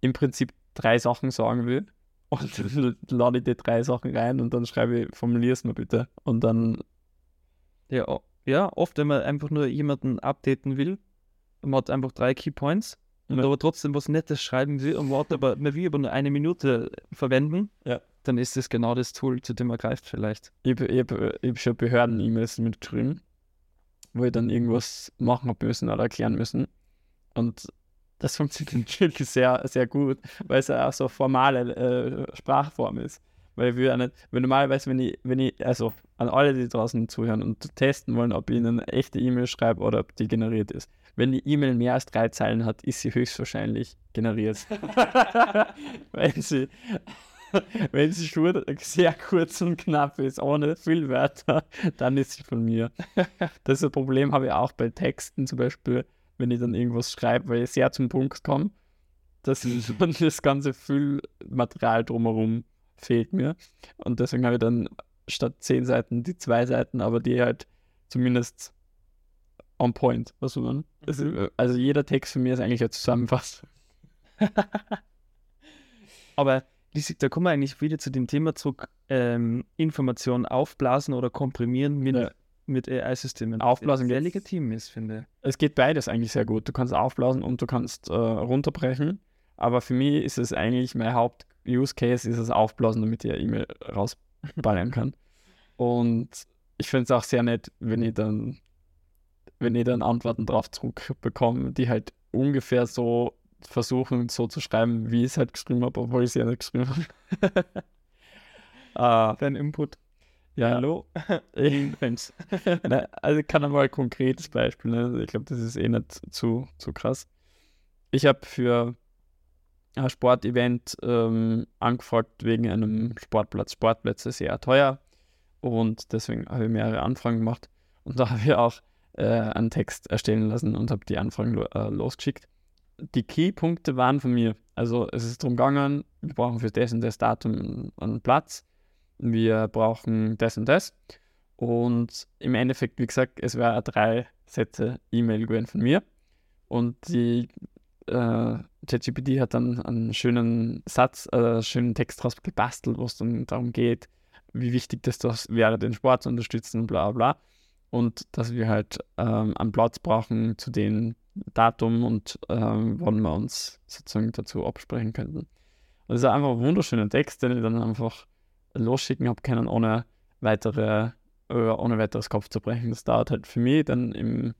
im Prinzip drei Sachen sagen will. Und dann lade ich die drei Sachen rein und dann schreibe ich, formulier es mir bitte. Und dann, Ja, ja, oft, wenn man einfach nur jemanden updaten will, man hat einfach drei Keypoints und Ja. aber trotzdem was Nettes schreiben will und wartet aber, man will aber nur eine Minute verwenden, Ja. dann ist das genau das Tool, zu dem man greift vielleicht. ich, ich, ich habe schon Behörden-E-Mails mitgeschrieben, wo ich dann irgendwas machen habe müssen oder erklären müssen. Und das funktioniert wirklich sehr, sehr gut, weil es ja auch so formale äh, Sprachform ist. Weil wir nicht, weil normalerweise, wenn ich, wenn ich, also an alle, die draußen zuhören und testen wollen, ob ich ihnen eine echte E-Mail schreibe oder ob die generiert ist. Wenn die E-Mail mehr als drei Zeilen hat, ist sie höchstwahrscheinlich generiert. wenn sie, wenn sie schon sehr kurz und knapp ist, ohne viel Wörter, dann ist sie von mir. Das Problem habe ich auch bei Texten zum Beispiel, wenn ich dann irgendwas schreibe, weil ich sehr zum Punkt komme. Das, und das ganze Füllmaterial drumherum fehlt mir. Und deswegen habe ich dann statt zehn Seiten die zwei Seiten, aber die halt zumindest on point, was man. Das ist, also jeder Text von mir ist eigentlich eine Zusammenfassung. Aber da kommen wir eigentlich wieder zu dem Thema zurück, ähm, Informationen aufblasen oder komprimieren mit, Ja. mit AI-Systemen. Aufblasen sehr legitim ist, finde Es geht beides eigentlich sehr gut. Du kannst aufblasen und du kannst äh, runterbrechen. Aber für mich ist es eigentlich mein Haupt-Use-Case, ist es aufblasen, damit ich eine E-Mail rausballern kann. Und ich finde es auch sehr nett, wenn ich dann, wenn ich dann Antworten drauf zurückbekomme, die halt ungefähr so versuchen, so zu schreiben, wie ich es halt geschrieben habe, obwohl ich es ja nicht geschrieben habe. Ah, Dein Input. ja, Hallo? Ne, also ich kann einmal ein konkretes Beispiel, ne? ich glaube, das ist eh nicht zu, zu krass. Ich habe für ein Sportevent ähm, angefragt wegen einem Sportplatz. Sportplätze sehr teuer und deswegen habe ich mehrere Anfragen gemacht und da habe ich auch äh, einen Text erstellen lassen und habe die Anfragen lo äh, losgeschickt. Die Keypunkte waren von mir. Also es ist darum gegangen, wir brauchen für das und das Datum einen Platz. Wir brauchen das und das. Und im Endeffekt, wie gesagt, es wäre drei Sätze E-Mail gewesen von mir. Und die äh, ChatGPT hat dann einen schönen Satz, äh, einen schönen Text draus gebastelt, wo es dann darum geht, wie wichtig das wäre, den Sport zu unterstützen, bla bla. Und dass wir halt ähm, einen Platz brauchen zu dem Datum und ähm, wann wir uns sozusagen dazu absprechen könnten. Und das ist einfach ein wunderschöner Text, den ich dann einfach losschicken habe können, ohne weitere, äh, ohne weiteres Kopf zu brechen. Das dauert halt für mich dann im,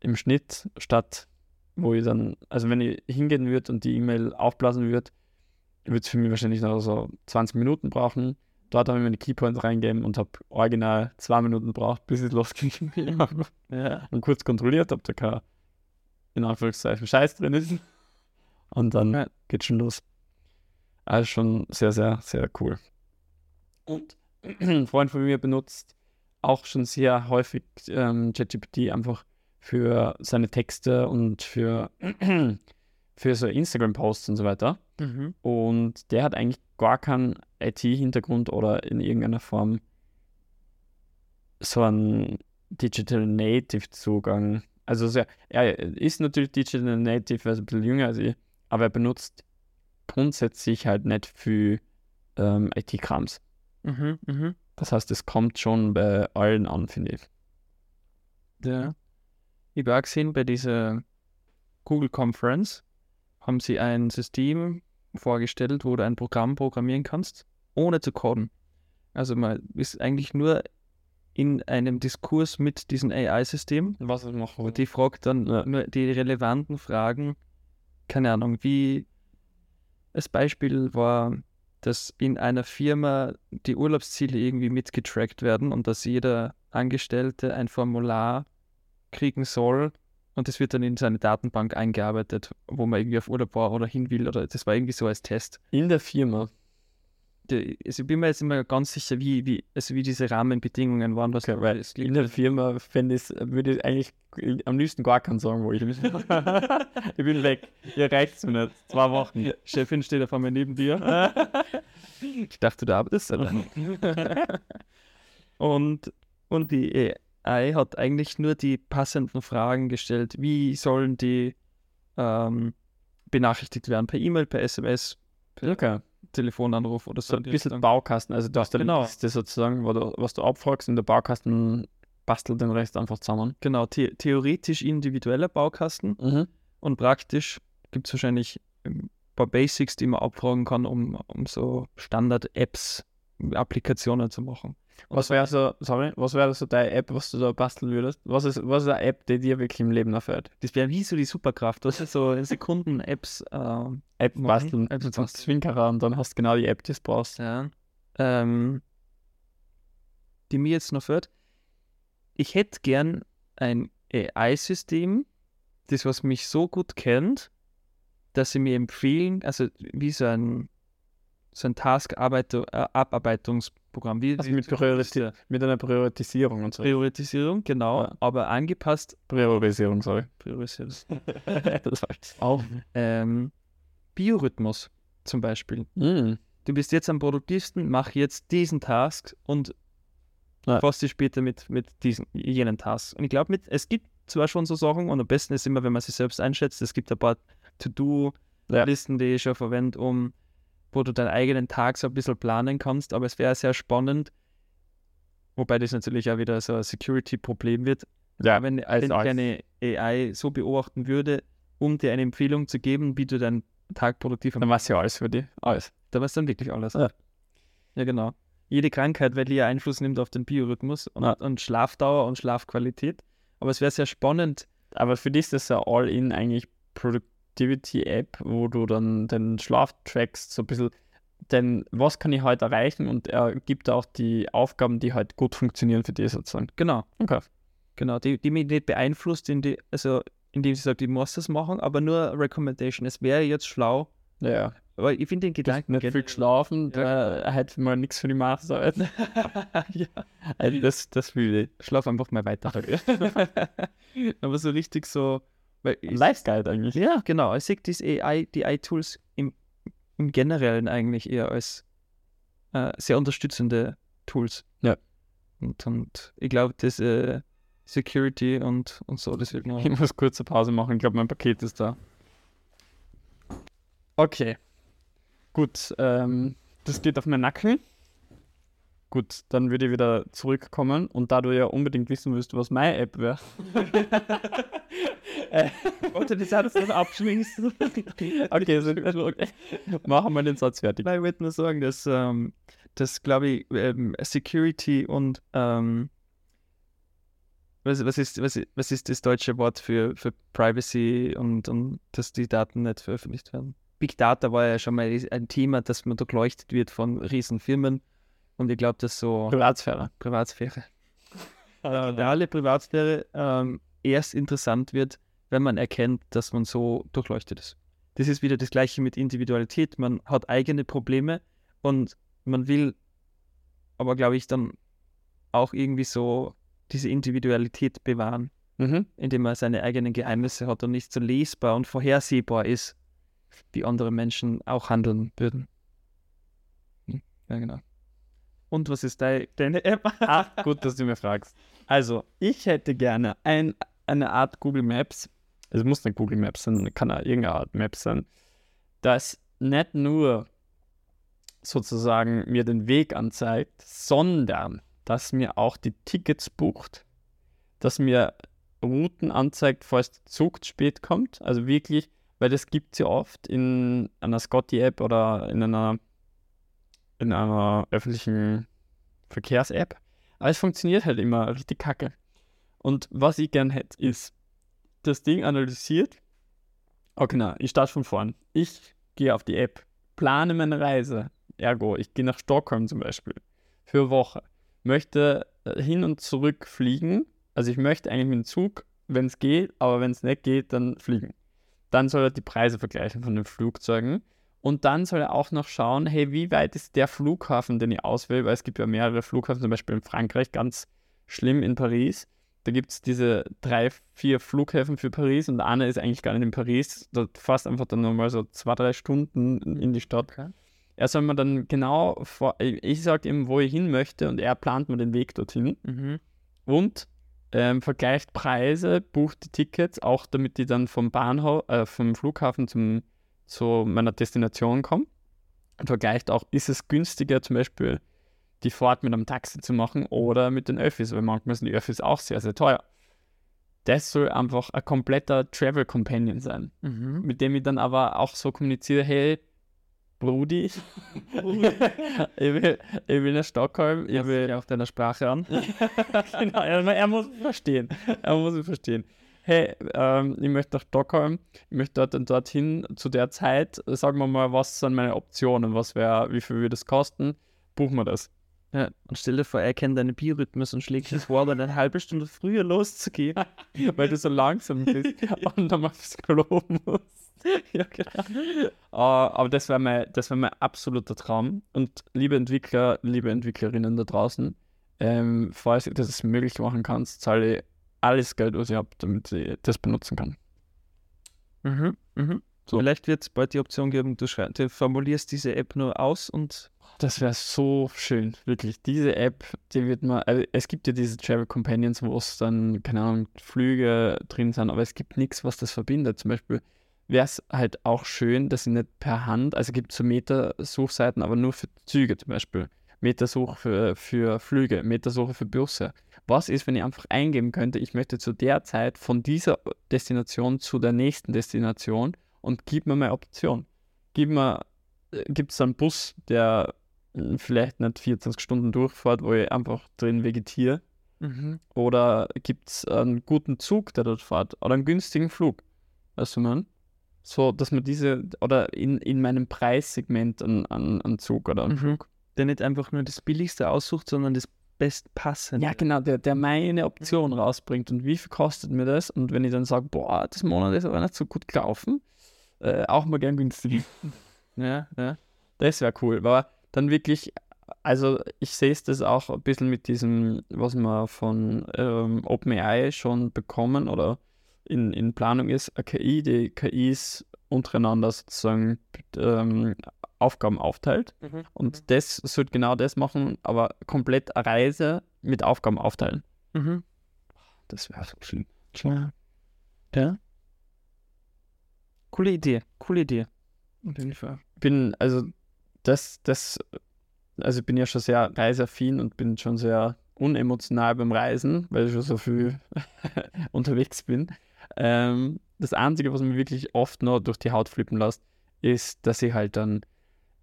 im Schnitt statt, wo ich dann, also wenn ich hingehen würde und die E-Mail aufblasen würde, würde es für mich wahrscheinlich noch so 20 Minuten brauchen. Dort habe ich meine Keypoints reingegeben und habe original zwei Minuten gebraucht, bis ich losging habe Ja. und kurz kontrolliert, ob da kein, in Anführungszeichen, Scheiß drin ist. Und dann Ja. geht schon los. Also schon sehr, sehr, sehr cool. Und ein Freund von mir benutzt auch schon sehr häufig ähm, ChatGPT einfach für seine Texte und für, für so Instagram-Posts und so weiter. Mhm. Und der hat eigentlich gar keinen IT-Hintergrund oder in irgendeiner Form so einen Digital Native Zugang. Also sehr, er ist natürlich Digital Native, er ist ein bisschen jünger als ich, aber er benutzt grundsätzlich halt nicht viel ähm, IT-Krams. Mhm. Mhm. Das heißt, es kommt schon bei allen an, finde ich. Ja. Ich habe auch gesehen, bei dieser Google Conference haben sie ein System vorgestellt, wo du ein Programm programmieren kannst, ohne zu coden. Also man ist eigentlich nur in einem Diskurs mit diesem AI-System Was es machen und die fragt dann Ja. nur die relevanten Fragen, keine Ahnung, wie das Beispiel war, dass in einer Firma die Urlaubsziele irgendwie mitgetrackt werden und dass jeder Angestellte ein Formular kriegen soll und das wird dann in seine Datenbank eingearbeitet, wo man irgendwie auf Urlaub war oder hin will oder das war irgendwie so als Test. In der Firma. Die- Also ich bin mir jetzt immer ganz sicher, wie, wie, also wie diese Rahmenbedingungen waren. Was Okay, weil es in der Firma fände ich, würde ich eigentlich am liebsten gar keinen sagen, wo ich bin. ich bin weg. Ihr reicht's mir nicht. Zwei Wochen. Chefin steht auf einmal neben dir. ich dachte, du arbeitest da. und, und die AI hat eigentlich nur die passenden Fragen gestellt. Wie sollen die ähm, benachrichtigt werden? Per E-Mail, per SMS, per Okay. Telefonanruf oder so. So in ein bisschen. Baukasten. Also du hast eine Genau. Liste sozusagen, wo du, was du abfragst und der Baukasten bastelt den Rest einfach zusammen. Genau, the theoretisch individueller Baukasten Mhm. und praktisch gibt es wahrscheinlich ein paar Basics, die man abfragen kann, um, um so Standard-Apps, Applikationen zu machen. Was wäre so, sorry, was wäre so deine App, was du da basteln würdest? Was ist, was ist eine App, die dir wirklich im Leben erfällt? Das wäre wie so die Superkraft, das ist so in Sekunden-Apps. Ähm, App basteln, App du machst Zwinkerer und dann hast du genau die App, die du brauchst. ja. ähm, die mir jetzt noch fällt. Ich hätte gern ein AI-System, das was mich so gut kennt, dass sie mir empfehlen, also wie so ein so ein Task-Abarbeitungsprogramm, wie, Also wie mit, Priorisi mit einer Priorisierung und so. Priorisierung, genau, Ja. aber angepasst Priorisierung, sorry. Priorisierung. das war's. Auch. ähm, Biorhythmus zum Beispiel. Mm. Du bist jetzt am produktivsten, mach jetzt diesen Task und Ja. fass dich später mit, mit diesen, jenen Tasks. Und ich glaube, es gibt zwar schon so Sachen und am besten ist immer, wenn man sich selbst einschätzt, es gibt ein paar To-Do-Listen, die ich schon verwende, um wo du deinen eigenen Tag so ein bisschen planen kannst, aber es wäre sehr spannend, wobei das natürlich auch wieder so ein Security-Problem wird, Ja, wenn, als wenn ich eine AI so beobachten würde, um dir eine Empfehlung zu geben, wie du deinen Tag produktiv dann machst du ja alles für dich. Alles. da weiß dann wirklich alles. Ja. Ja, genau. Jede Krankheit, weil die ja Einfluss nimmt auf den Biorhythmus und, Ja. und Schlafdauer und Schlafqualität. Aber es wäre sehr spannend. Aber für dich ist das ja All-in eigentlich Productivity-App, wo du dann den Schlaf trackst, so ein bisschen, denn was kann ich heute erreichen und er gibt auch die Aufgaben, die halt gut funktionieren für dich sozusagen. Genau. Okay. Genau. Die, die mich nicht beeinflusst, in die, also indem sie sagt, ich muss das machen, aber nur Recommendation. Es wäre jetzt schlau. Ja. Aber ich finde den Gedanken Nicht viel geschlafen, Ja. da hätte mal nichts für die Masterarbeit. ja. Also das, das will ich. Schlaf einfach mal weiter. aber so richtig so. Weil ich- Lifeguide eigentlich. Ja, genau. Ich sehe diese AI, die AI-Tools im, im Generellen eigentlich eher als äh, sehr unterstützende Tools. Ja. Und, und ich glaube, das äh, Security und, und so, das wird noch. Ich muss kurz eine Pause machen, ich glaube, mein Paket ist da. Okay. Gut, ähm, das geht auf meinen Nacken. Gut, dann würde ich wieder zurückkommen und da du ja unbedingt wissen willst, was meine App wäre. äh, Wollte das Satz noch abschließen? okay, so, okay, machen wir den Satz fertig. Ich wollte nur sagen, dass, ähm, dass glaube ich, ähm, Security und ähm, was, was, ist, was, was ist das deutsche Wort für, für Privacy und, und dass die Daten nicht veröffentlicht werden? Big Data war ja schon mal ein Thema, dass man durchleuchtet wird von riesen Firmen. Und ich glaube, dass so Privatsphäre. Privatsphäre, äh, reale Privatsphäre ähm, erst interessant wird, wenn man erkennt, dass man so durchleuchtet ist. Das ist wieder das Gleiche mit Individualität. Man hat eigene Probleme und man will aber, glaube ich, dann auch irgendwie so diese Individualität bewahren. Mhm. indem er seine eigenen Geheimnisse hat und nicht so lesbar und vorhersehbar ist, wie andere Menschen auch handeln würden. Hm, Ja, genau. Und was ist dein, deine App? Ah, gut, dass du mir fragst. Also, ich hätte gerne ein, eine Art Google Maps. Es muss nicht Google Maps sein, kann auch irgendeine Art Maps sein, das nicht nur sozusagen mir den Weg anzeigt, sondern dass mir auch die Tickets bucht, dass mir Routen anzeigt, falls der Zug zu spät kommt. Also wirklich, weil das gibt es ja oft in einer Scotty-App oder in einer, in einer öffentlichen Verkehrs-App. Aber es funktioniert halt immer richtig kacke. Und was ich gern hätte, ist, das Ding analysiert. Okay, na, ich starte von vorn. Ich gehe auf die App, plane meine Reise. Ergo, ich gehe nach Stockholm zum Beispiel für eine Woche. Möchte äh, hin und zurück fliegen. Also ich möchte eigentlich mit dem Zug, wenn es geht, aber wenn es nicht geht, dann fliegen. Dann soll er die Preise vergleichen von den Flugzeugen. Und dann soll er auch noch schauen, hey, wie weit ist der Flughafen, den ich auswähle, weil es gibt ja mehrere Flughafen, zum Beispiel in Frankreich, ganz schlimm in Paris. Da gibt es diese drei, vier Flughäfen für Paris und einer ist eigentlich gar nicht in Paris. Da fährst einfach dann nochmal so zwei, drei Stunden in die Stadt. Okay. Er soll mir dann genau, vor, ich sage ihm, wo ich hin möchte und er plant mir den Weg dorthin Mhm. und ähm, vergleicht Preise, bucht die Tickets, auch damit ich dann vom Bahnhof, äh, vom Flughafen zum, zu meiner Destination komme. Und vergleicht auch, ist es günstiger, zum Beispiel die Fahrt mit einem Taxi zu machen oder mit den Öffis, weil manchmal sind die Öffis auch sehr, sehr teuer. Das soll einfach ein kompletter Travel Companion sein, Mhm. mit dem ich dann aber auch so kommuniziere, hey, Brudi, ich, will, ich will nach Stockholm, ich will auf deiner Sprache an. genau, er, muss verstehen. Er muss mich verstehen. Hey, ähm, ich möchte nach Stockholm, ich möchte dort und dorthin zu der Zeit. Sagen wir mal, was sind meine Optionen? Was wäre, wie viel würde das kosten? Buchen wir das. Ja, und stell dir vor, er kennt deinen Biorhythmus und schlägt es vor, dann eine halbe Stunde früher loszugehen. Weil du so langsam bist und dann mal aufs Klo musst. ja, genau. Ah, aber das wäre mein, das wär mein absoluter Traum. Und liebe Entwickler, liebe Entwicklerinnen da draußen, ähm, falls ihr das möglich machen kannst, zahle ich alles Geld, was ich habe, damit ich das benutzen kann. Mhm. Mhm. So. Vielleicht wird es bald die Option geben, du, du formulierst diese App nur aus und Das wäre so schön, wirklich. Diese App, die wird mal, also es gibt ja diese Travel Companions, wo es dann, keine Ahnung, Flüge drin sind, aber es gibt nichts, was das verbindet. Zum Beispiel wäre es halt auch schön, dass sie nicht per Hand, also gibt es so Metersuchseiten, aber nur für Züge zum Beispiel. Metersuche für, für Flüge, Metersuche für Busse. Was ist, wenn ich einfach eingeben könnte, ich möchte zu der Zeit von dieser Destination zu der nächsten Destination und gib mir meine Option. Gib mir, gibt es einen Bus, der äh, vielleicht nicht 24 Stunden durchfährt, wo ich einfach drin vegetiere. Oder gibt es einen guten Zug, der dort fährt? Oder einen günstigen Flug? Weißt du, man? So, dass man diese, oder in, in meinem Preissegment einen, einen, einen Zug oder einen Mhm. Flug. der nicht einfach nur das Billigste aussucht, sondern das Bestpassende. Ja, genau, der, der meine Option rausbringt. Und wie viel kostet mir das? Und wenn ich dann sage, boah, das Monat ist aber nicht so gut gelaufen, äh, auch mal gern günstig. Ja, ja. Das wäre cool. Aber dann wirklich, also ich sehe es das auch ein bisschen mit diesem, was wir von ähm, OpenAI schon bekommen oder in, in Planung ist, eine KI, die KIs untereinander sozusagen ähm, Aufgaben aufteilt. Und das sollte genau das machen, aber komplett eine Reise mit Aufgaben aufteilen. Mhm. Das wäre so schön. Klar. Ja. Coole Idee, coole Idee. Auf jeden Fall. bin, also das, das, also ich bin ja schon sehr reiseaffin und bin schon sehr unemotional beim Reisen, weil ich schon so viel unterwegs bin. Ähm, das Einzige, was mir wirklich oft noch durch die Haut flippen lässt, ist, dass ich halt dann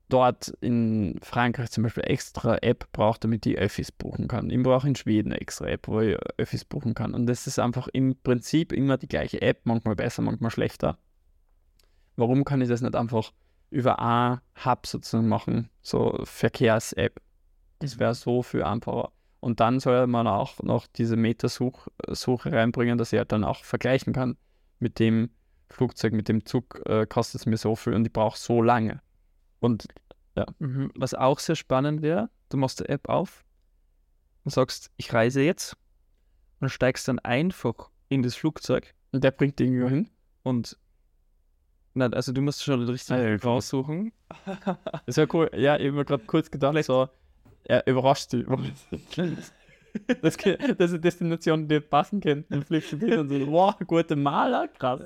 dort in Frankreich zum Beispiel extra App brauche, damit ich Öffis buchen kann. Ich brauche in Schweden extra App, wo ich Öffis buchen kann. Und das ist einfach im Prinzip immer die gleiche App, manchmal besser, manchmal schlechter. Warum kann ich das nicht einfach über ein Hub sozusagen machen, so Verkehrs-App? Das wäre so viel einfacher. Und dann soll man auch noch diese Metasuche reinbringen, dass ich halt dann auch vergleichen kann mit dem Flugzeug, mit dem Zug äh, kostet es mir so viel und ich brauche so lange. Und Mhm. Was auch sehr spannend wäre, du machst die App auf und sagst, ich reise jetzt und steigst dann einfach in das Flugzeug Und der bringt die irgendwo hin. und na, also du musst schon richtig Ah, ja, raussuchen. Das wäre cool. Ja, ich habe mir gerade kurz gedacht, so, er überrascht dich. Das, das ist eine Destination, die passen könnte. Dann fliegst du hin und so, wow, gute Maler, krass.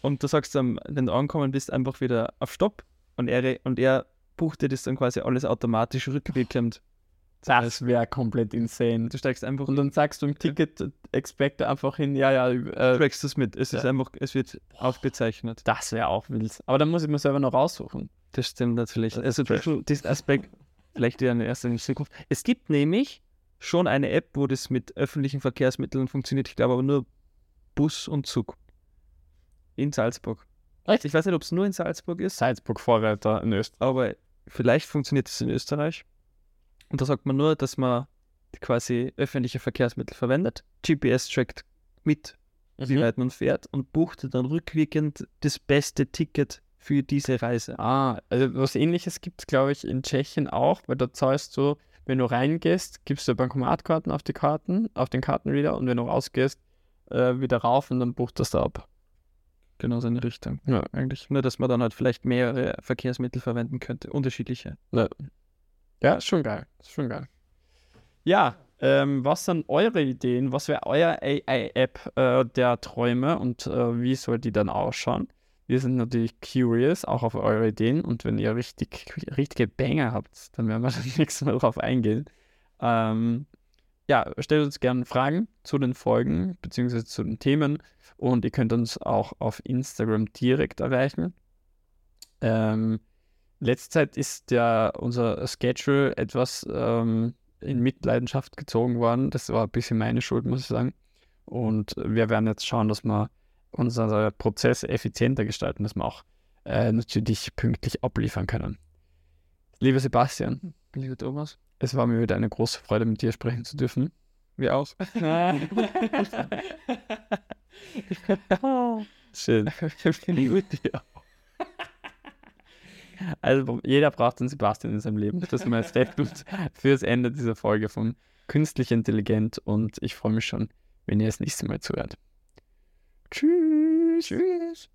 Und du sagst dann, wenn du angekommen bist, einfach wieder auf Stopp und er, und er bucht dir das dann quasi alles automatisch rückwirkend. Das wäre komplett insane. Du steigst einfach Und dann sagst du im Ticket, expect einfach hin, ja, ja, du äh, trackst das mit. Es ist Ja. einfach, es wird aufgezeichnet. das wäre auch wild. Aber dann muss ich mir selber noch raussuchen. Das stimmt natürlich. Das Also ist du- diesen Aspekt vielleicht eine erste in Zukunft. Es gibt nämlich schon eine App, wo das mit öffentlichen Verkehrsmitteln funktioniert. Ich glaube aber nur Bus und Zug. In Salzburg. Echt? Ich weiß nicht, ob es nur in Salzburg ist, Salzburg Vorreiter in Österreich. aber vielleicht funktioniert es in Österreich. Und da sagt man nur, dass man quasi öffentliche Verkehrsmittel verwendet. GPS trackt mit, wie Mhm. weit man fährt und bucht dann rückwirkend das beste Ticket für diese Reise. Ah, also was ähnliches gibt es, glaube ich, in Tschechien auch, weil da zahlst du, wenn du reingehst, gibst du Bankomatkarten auf die Karten, auf den Kartenreader und wenn du rausgehst, äh, wieder rauf und dann bucht das da ab. Genau seine Richtung. Ja. Eigentlich. Nur, dass man dann halt vielleicht mehrere Verkehrsmittel verwenden könnte. Unterschiedliche. Ja, ist schon geil. Ist schon geil. Ja, ähm, was sind eure Ideen? Was wäre euer AI-App äh, der Träume und äh, wie soll die dann ausschauen? Wir sind natürlich curious, auch auf eure Ideen und wenn ihr richtig, richtige Banger habt, dann werden wir das nächste Mal drauf eingehen. Ähm, ja, stellt uns gerne Fragen zu den Folgen bzw. zu den Themen und ihr könnt uns auch auf Instagram direkt erreichen. Ähm, letzte Zeit ist ja unser Schedule etwas ähm, in Mitleidenschaft gezogen worden. Das war ein bisschen meine Schuld, muss ich sagen. Und wir werden jetzt schauen, dass wir unsere Prozesse effizienter gestalten, dass wir auch äh, natürlich pünktlich abliefern können. Lieber Sebastian, Lieber Thomas. Es war mir wieder eine große Freude, mit dir sprechen zu dürfen. Wir auch. Schön. Also jeder braucht einen Sebastian in seinem Leben. Das ist mein Statement fürs Ende dieser Folge von Künstlich Intelligent und ich freue mich schon, wenn ihr das nächste Mal zuhört. Tschüss. Tschüss.